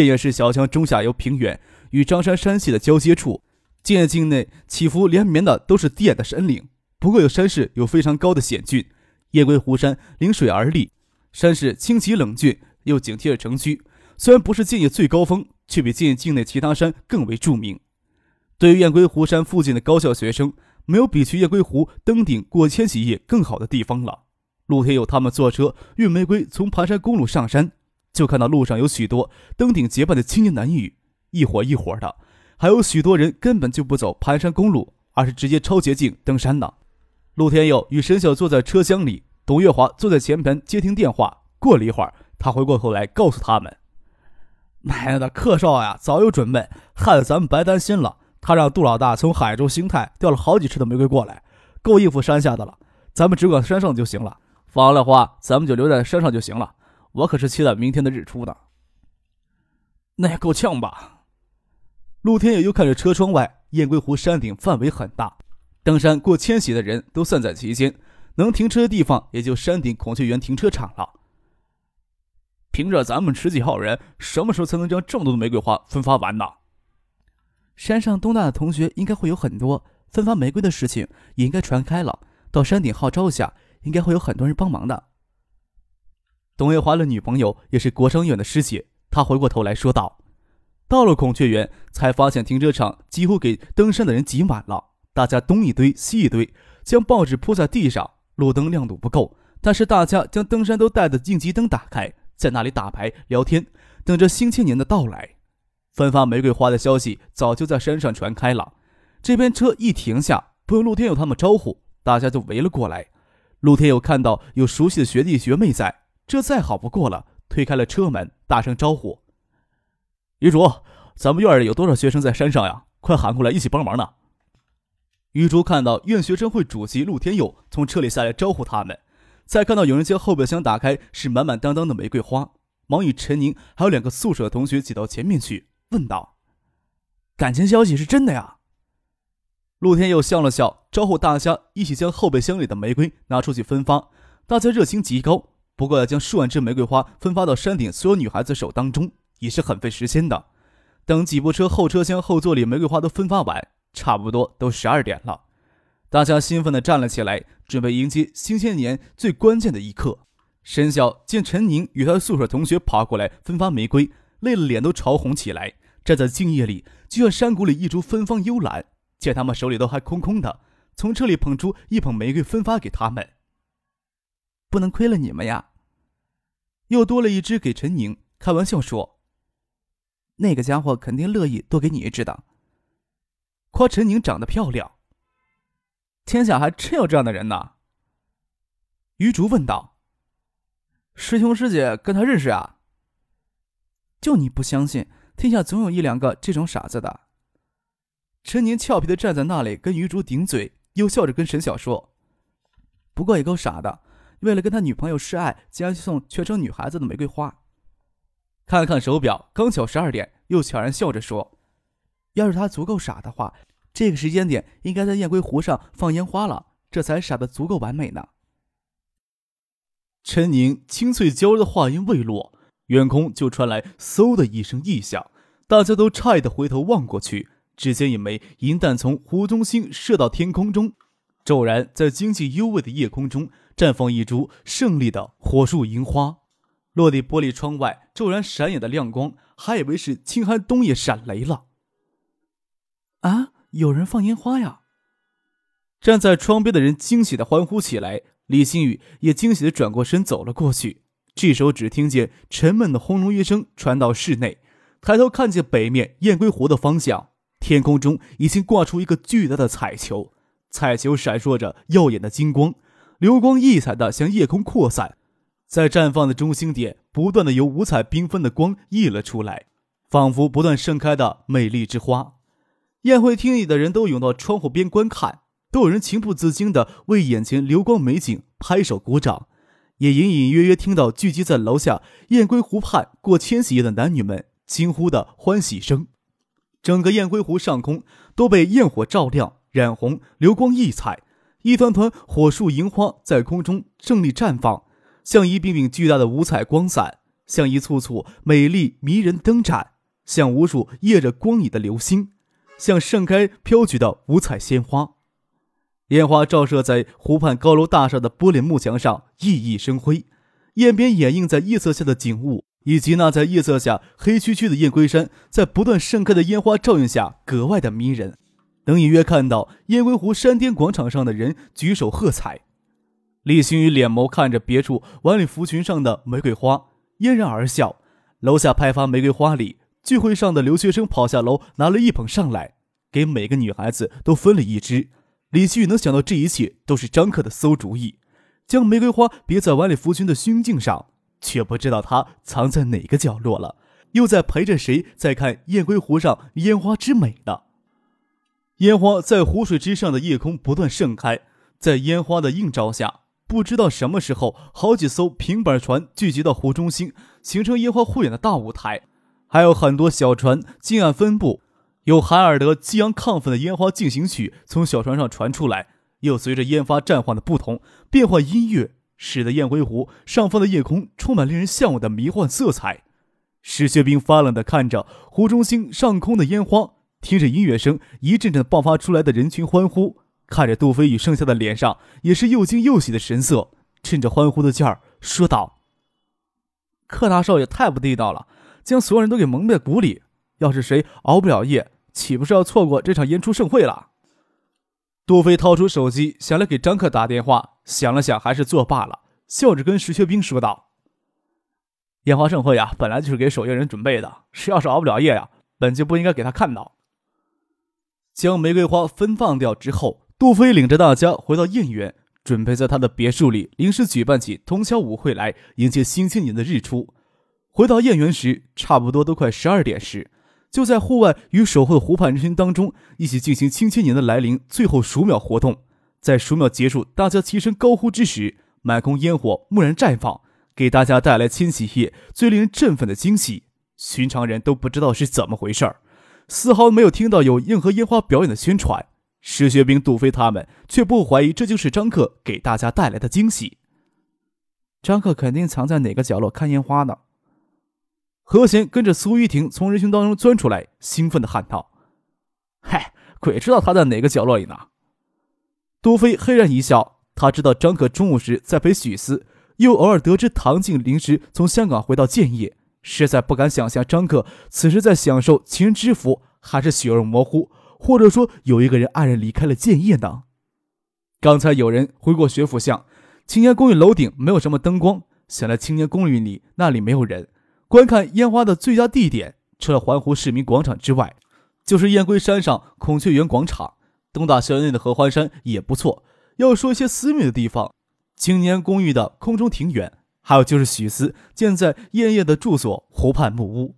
建业市小江中下游平原与张山山系的交接处，建业境内起伏连绵的都是低矮的山岭。不过有山势有非常高的险峻，雁归湖山临水而立，山势清奇冷峻，又紧贴着城区。虽然不是建业最高峰，却比建业境内其他山更为著名。对于雁归湖山附近的高校学生，没有比去雁归湖登顶过千禧夜更好的地方了。陆天佑他们坐车运玫瑰从盘山公路上山。就看到路上有许多登顶结伴的青年男女，一伙一伙的，还有许多人根本就不走盘山公路，而是直接抄捷径登山呢。陆天佑与沈晓坐在车厢里，董月华坐在前排接听电话。过了一会儿，他回过头来告诉他们：“奶奶的，客少呀，早有准备，害得咱们白担心了。他让杜老大从海州兴泰调了好几车的玫瑰过来，够应付山下的了。咱们只管山上就行了。放了花，咱们就留在山上就行了。”我可是期待明天的日出的。那也够呛吧？陆天野又看着车窗外，雁归湖山顶范围很大，登山过千禧的人都散在其间，能停车的地方也就山顶孔雀园停车场了。凭着咱们十几号人，什么时候才能将这么多的玫瑰花分发完呢？山上东大的同学应该会有很多，分发玫瑰的事情也应该传开了，到山顶号召一下，应该会有很多人帮忙的。董月华的女朋友也是国商院的师姐，她回过头来说道：“到了孔雀园，才发现停车场几乎给登山的人挤满了，大家东一堆西一堆，将报纸铺在地上。路灯亮度不够，但是大家将登山都带的应急灯打开，在那里打牌聊天，等着新青年的到来。分发玫瑰花的消息早就在山上传开了。这边车一停下，不用陆天佑他们招呼，大家就围了过来。陆天佑看到有熟悉的学弟学妹在。”这再好不过了，推开了车门，大声招呼：“余竹，咱们院里有多少学生在山上呀？快喊过来一起帮忙呢！”余竹看到院学生会主席陆天佑从车里下来招呼他们，再看到有人将后备箱打开，是满满当当的玫瑰花，忙与陈宁还有两个宿舍的同学挤到前面去，问道：“感情消息是真的呀？”陆天佑笑了笑，招呼大家一起将后备箱里的玫瑰拿出去分发，大家热情极高。不过要将数万支玫瑰花分发到山顶所有女孩子手当中，也是很费时间的。等几部车后车厢后座里玫瑰花都分发完，差不多都十二点了。大家兴奋地站了起来，准备迎接新千年最关键的一刻。沈晓见陈宁与他的宿舍同学跑过来分发玫瑰，累了脸都潮红起来，站在静夜里，就像山谷里一株芬芳幽兰。见他们手里都还空空的，从车里捧出一捧玫瑰分发给他们。不能亏了你们呀！又多了一只给陈宁，开玩笑说：“那个家伙肯定乐意多给你一只的。”夸陈宁长得漂亮。天下还真有这样的人呢。余竹问道：“师兄师姐跟他认识啊？”就你不相信，天下总有一两个这种傻子的。陈宁俏皮的站在那里跟余竹顶嘴，又笑着跟沈晓说。不过也够傻的，为了跟他女朋友示爱，竟然去送全城女孩子的玫瑰花。看了看手表，刚巧十二点，又悄然笑着说：“要是他足够傻的话，这个时间点应该在雁归湖上放烟花了，这才傻的足够完美呢。”陈宁清脆娇柔的话音未落，远空就传来嗖的一声异响，大家都诧异的回头望过去，只见一枚银弹从湖中心射到天空中。骤然，在经济幽微的夜空中绽放一株胜利的火树银花，落地玻璃窗外骤然闪眼的亮光，还以为是清寒冬夜闪雷了。啊！有人放烟花呀！站在窗边的人惊喜的欢呼起来，李新宇也惊喜的转过身走了过去。这时候，只听见沉闷的轰隆一声传到室内，抬头看见北面雁归湖的方向，天空中已经挂出一个巨大的彩球。彩球闪烁着耀眼的金光，流光溢彩的向夜空扩散，在绽放的中心点，不断的有五彩缤纷的光溢了出来，仿佛不断盛开的美丽之花。宴会厅里的人都涌到窗户边观看，都有人情不自禁地为眼前流光美景拍手鼓掌，也隐隐约约听到聚集在楼下燕归湖畔过千禧夜的男女们惊呼的欢喜声。整个燕归湖上空都被焰火照亮、染红，流光溢彩，一团团火树银花在空中正立绽放，像一柄柄巨大的五彩光伞，像一簇簇美丽迷人灯盏，像无数夜着光影的流星。像盛开飘举的五彩鲜花，烟花照射在湖畔高楼大厦的玻璃幕墙上，熠熠生辉。燕边掩映在夜色下的景物，以及那在夜色下黑黢黢的燕归山，在不断盛开的烟花照映下，格外的迷人。能隐约看到燕归湖山巅广场上的人举手喝彩。李星宇脸眸看着别处晚礼服裙上的玫瑰花，嫣然而笑。楼下派发玫瑰花礼。聚会上的留学生跑下楼，拿了一捧上来，给每个女孩子都分了一支。李旭能想到这一切都是张克的馊主意，将玫瑰花别在晚礼服裙的胸襟上，却不知道他藏在哪个角落了，又在陪着谁在看燕归湖上烟花之美呢？烟花在湖水之上的夜空不断盛开，在烟花的映照下，不知道什么时候，好几艘平板船聚集到湖中心，形成烟花汇演的大舞台。还有很多小船近岸分布，有海尔德激昂亢奋的烟花进行曲从小船上传出来，又随着烟花绽放的不同变换音乐，使得雁归湖上方的夜空充满令人向往的迷幻色彩。石学兵发冷地看着湖中心上空的烟花，听着音乐声一阵阵爆发出来的人群欢呼，看着杜飞宇剩下的脸上也是又惊又喜的神色，趁着欢呼的劲儿说道：“柯大少爷太不地道了。”将所有人都给蒙在鼓里，要是谁熬不了夜，岂不是要错过这场演出盛会了？杜飞掏出手机，想来给张克打电话，想了想，还是作罢了，笑着跟石学兵说道：“烟花盛会呀，本来就是给守夜人准备的，谁要是熬不了夜呀，本就不应该给他看到。”将玫瑰花分放掉之后，杜飞领着大家回到燕园，准备在他的别墅里临时举办起通宵舞会来迎接新青年的日出。回到燕园时，差不多都快十二点时，就在户外与守候的湖畔人群当中一起进行“青千年”的来临最后数秒活动。在数秒结束，大家齐声高呼之时，满空烟火蓦然绽放，给大家带来千禧夜最令人振奋的惊喜。寻常人都不知道是怎么回事儿，丝毫没有听到有任何烟花表演的宣传。石学兵、杜飞他们却不怀疑这就是张克给大家带来的惊喜。张克肯定藏在哪个角落看烟花呢？何贤跟着苏玉婷从人群当中钻出来，兴奋地喊道：“嗨，鬼知道他在哪个角落里呢！”杜飞嘿然一笑，他知道张可中午时在陪许思，又偶尔得知唐静临时从香港回到建业，实在不敢想象张克此时在享受情人之福，还是血肉模糊，或者说有一个人黯然离开了建业呢？刚才有人回过学府巷，青年公寓楼顶没有什么灯光，想来青年公寓里那里没有人。观看烟花的最佳地点，除了环湖市民广场之外，就是燕归山上孔雀园广场。东大校园内的合欢山也不错。要说一些私密的地方，青年公寓的空中庭园，还有就是许思建在燕夜的住所湖畔木屋。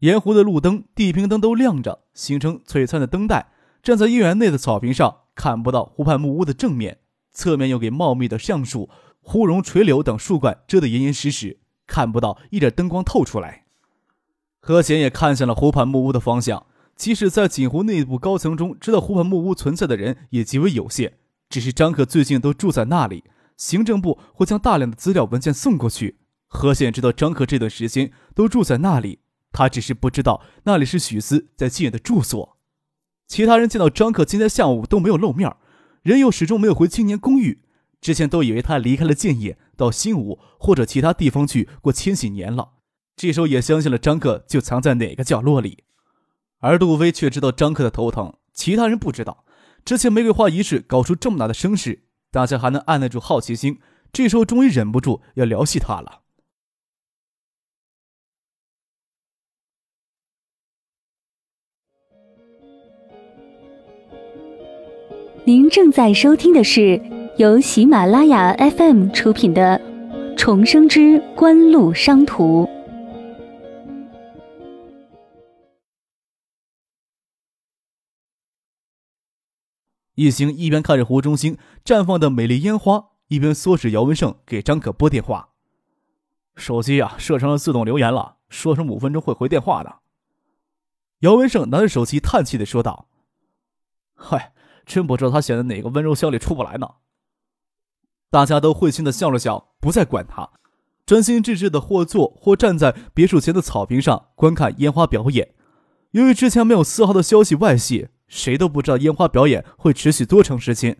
沿湖的路灯、地平灯都亮着，形成璀璨的灯带。站在医院内的草坪上，看不到湖畔木屋的正面，侧面又给茂密的橡树、枯荣垂柳等树冠遮得严严实实。看不到一点灯光透出来。何贤也看向了湖畔木屋的方向。即使在锦湖内部高层中知道湖畔木屋存在的人也极为有限。只是张可最近都住在那里，行政部会将大量的资料文件送过去。何显知道张克这段时间都住在那里，他只是不知道那里是许思在妓院的住所。其他人见到张克今天下午都没有露面，人又始终没有回青年公寓。之前都以为他离开了建业，到新武或者其他地方去过千禧年了。这时候也相信了张克就藏在哪个角落里，而杜飞却知道张克的头疼，其他人不知道。之前玫瑰花仪式搞出这么大的声势，大家还能按耐住好奇心，这时候终于忍不住要聊系他了。您正在收听的是。由喜马拉雅 FM 出品的《重生之官路商途》。一行一边看着湖中心绽放的美丽烟花，一边唆使姚文胜给张可拨电话。手机啊，设成了自动留言了，说什么五分钟会回电话的。姚文胜拿着手机叹气的说道：“嗨，真不知道他写的哪个温柔乡里出不来呢。”大家都会心的笑了笑，不再管他，专心致志的或坐或站在别墅前的草坪上观看烟花表演。由于之前没有丝毫的消息外泄，谁都不知道烟花表演会持续多长时间，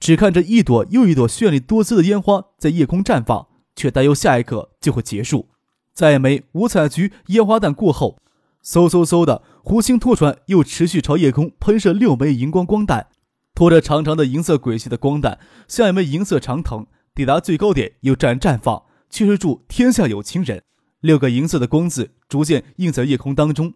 只看着一朵又一朵绚丽多姿的烟花在夜空绽放。却担忧下一刻就会结束。在一枚五彩菊烟花弹过后，嗖嗖嗖的湖星拖船又持续朝夜空喷射六枚荧光光弹，拖着长长的银色轨迹的光弹，像一枚银色长藤，抵达最高点又绽绽放，却是祝天下有情人。六个银色的光字逐渐映在夜空当中。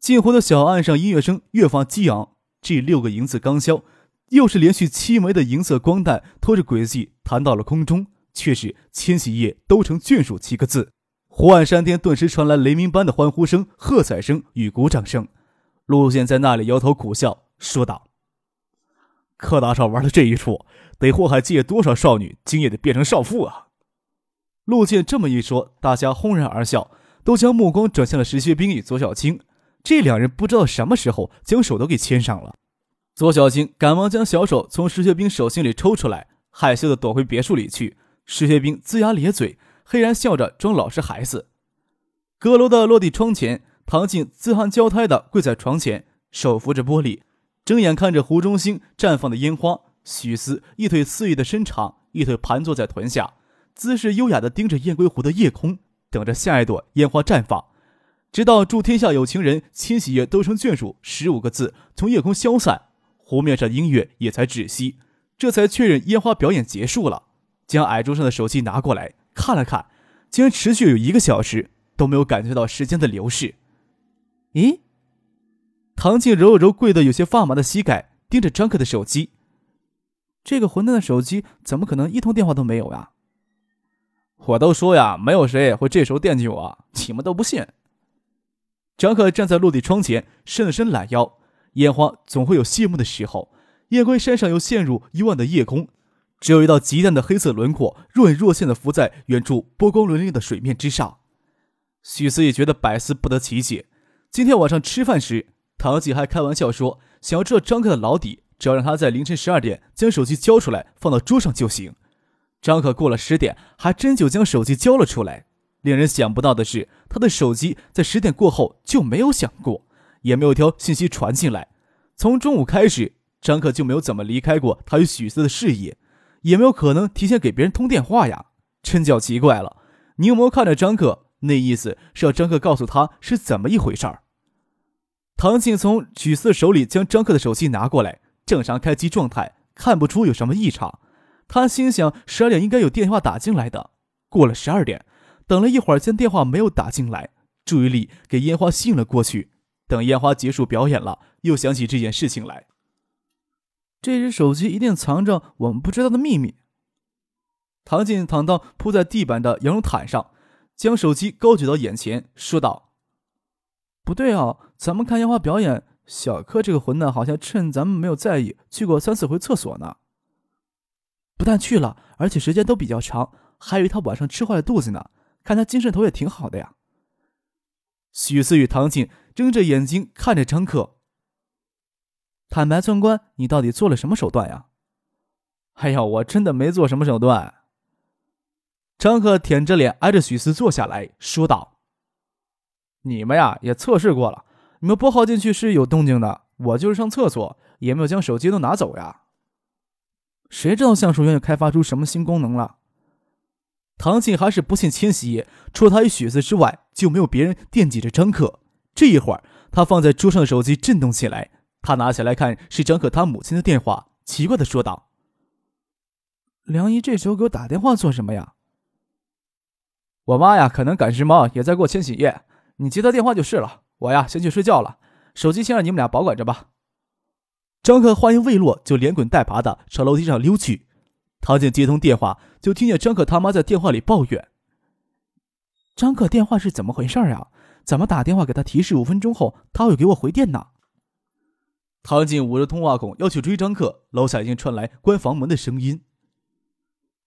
近湖的小岸上，音乐声越发激昂。这六个银字刚消，又是连续七枚的银色光弹拖着轨迹弹到了空中。却是“千禧夜都成眷属”七个字，湖岸山巅顿时传来雷鸣般的欢呼声、喝彩声与鼓掌声。陆宪在那里摇头苦笑，说道：“柯大少玩的这一出，得祸害界多少少女，今夜得变成少妇啊！”陆建这么一说，大家轰然而笑，都将目光转向了石学兵与左小青。这两人不知道什么时候将手都给牵上了。左小青赶忙将小手从石学兵手心里抽出来，害羞的躲回别墅里去。石学兵龇牙咧嘴，黑然笑着装老实孩子。阁楼的落地窗前，唐静自汗交胎的跪在床前，手扶着玻璃，睁眼看着湖中心绽放的烟花。许思一腿肆意的伸长，一腿盘坐在臀下，姿势优雅的盯着雁归湖的夜空，等着下一朵烟花绽放。直到“祝天下有情人，千禧夜都成眷属”十五个字从夜空消散，湖面上的音乐也才止息，这才确认烟花表演结束了。将矮桌上的手机拿过来看了看，竟然持续有一个小时都没有感觉到时间的流逝。咦？唐静揉了揉跪得有些发麻的膝盖，盯着张克的手机。这个混蛋的手机怎么可能一通电话都没有呀？我都说呀，没有谁会这时候惦记我，你们都不信。张克站在落地窗前，伸了伸懒腰。烟花总会有谢幕的时候，夜归山上又陷入幽暗的夜空。只有一道极淡的黑色轮廓，若隐若现的浮在远处波光粼粼的水面之上。许思也觉得百思不得其解。今天晚上吃饭时，唐姐还开玩笑说，想要知道张可的老底，只要让他在凌晨十二点将手机交出来，放到桌上就行。张可过了十点，还真就将手机交了出来。令人想不到的是，他的手机在十点过后就没有响过，也没有条信息传进来。从中午开始，张克就没有怎么离开过他与许思的视野。也没有可能提前给别人通电话呀，真叫奇怪了。宁魔看着张克，那意思是要张克告诉他是怎么一回事儿。唐静从许四手里将张克的手机拿过来，正常开机状态，看不出有什么异常。他心想十二点应该有电话打进来的，过了十二点，等了一会儿，见电话没有打进来，注意力给烟花吸引了过去。等烟花结束表演了，又想起这件事情来。这只手机一定藏着我们不知道的秘密。唐静躺到铺在地板的羊绒毯上，将手机高举到眼前，说道：“不对啊，咱们看烟花表演，小柯这个混蛋好像趁咱们没有在意，去过三四回厕所呢。不但去了，而且时间都比较长，还以为他晚上吃坏了肚子呢。看他精神头也挺好的呀。”许思与唐静睁着眼睛看着张克。坦白从宽，你到底做了什么手段呀？哎呀，我真的没做什么手段。张克舔着脸挨着许思坐下来说道：“你们呀也测试过了，你们拨号进去是有动静的，我就是上厕所也没有将手机都拿走呀。谁知道橡树园又开发出什么新功能了？”唐静还是不信千玺，除了他与许思之外，就没有别人惦记着张克。这一会儿，他放在桌上的手机震动起来。他拿起来看，是张可他母亲的电话，奇怪的说道：“梁姨这时候给我打电话做什么呀？”“我妈呀，可能赶时髦，也在过千禧夜。你接她电话就是了。我呀，先去睡觉了，手机先让你们俩保管着吧。”张可话音未落，就连滚带爬的朝楼梯上溜去。唐静接通电话，就听见张可他妈在电话里抱怨：“张可电话是怎么回事啊？怎么打电话给他提示五分钟后，他会给我回电呢？”唐静捂着通话孔要去追张克，楼下已经传来关房门的声音。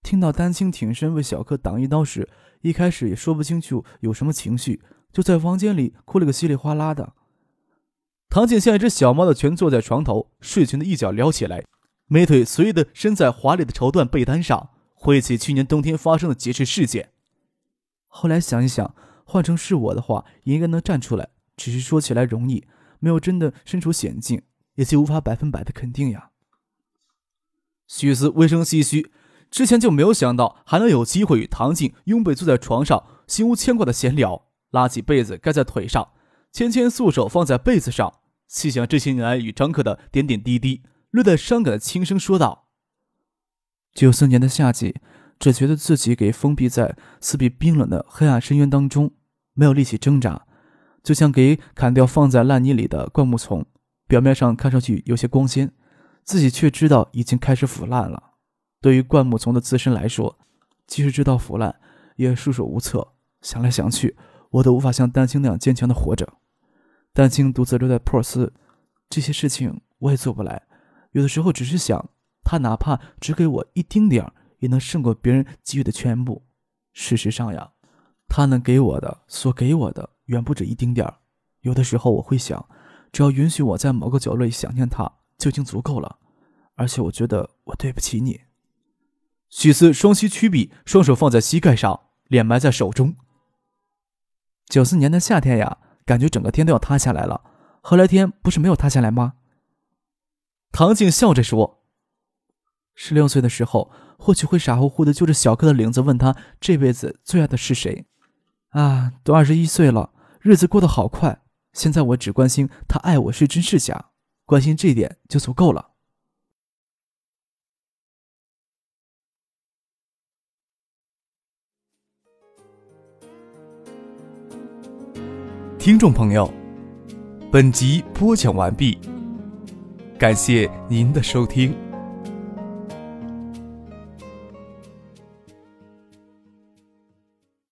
听到丹青挺身为小克挡一刀时，一开始也说不清楚有什么情绪，就在房间里哭了个稀里哗啦的。唐静像一只小猫的蜷坐在床头，睡裙的一角撩起来，美腿随意的伸在华丽的绸缎被单上，回忆起去年冬天发生的劫持事件。后来想一想，换成是我的话，也应该能站出来，只是说起来容易，没有真的身处险境，也就无法百分百的肯定呀。许思微声唏嘘，之前就没有想到还能有机会与唐静拥被坐在床上，心无牵挂的闲聊，拉起被子盖在腿上。纤纤素手放在被子上，细想这些年来与张克的点点滴滴，略带伤感的轻声说道：“九四年的夏季，只觉得自己给封闭在四壁冰冷的黑暗深渊当中，没有力气挣扎，就像给砍掉放在烂泥里的灌木丛。表面上看上去有些光鲜，自己却知道已经开始腐烂了。对于灌木丛的自身来说，即使知道腐烂，也束手无策。想来想去，我都无法像丹青那样坚强的活着。”丹青独自留在珀斯，这些事情我也做不来。有的时候只是想，他哪怕只给我一丁点儿，也能胜过别人给予的全部。事实上呀，他能给我的，所给我的远不止一丁点儿。有的时候我会想，只要允许我在某个角落里想念他，就已经足够了。而且我觉得我对不起你。许思双膝屈臂，双手放在膝盖上，脸埋在手中。九四年的夏天呀。感觉整个天都要塌下来了，后来天不是没有塌下来吗？唐静笑着说：“十六岁的时候，或许会傻乎乎的揪着小柯的领子，问他这辈子最爱的是谁。啊，都二十一岁了，日子过得好快。现在我只关心他爱我是真是假，关心这一点就足够了。”听众朋友，本集播讲完毕，感谢您的收听。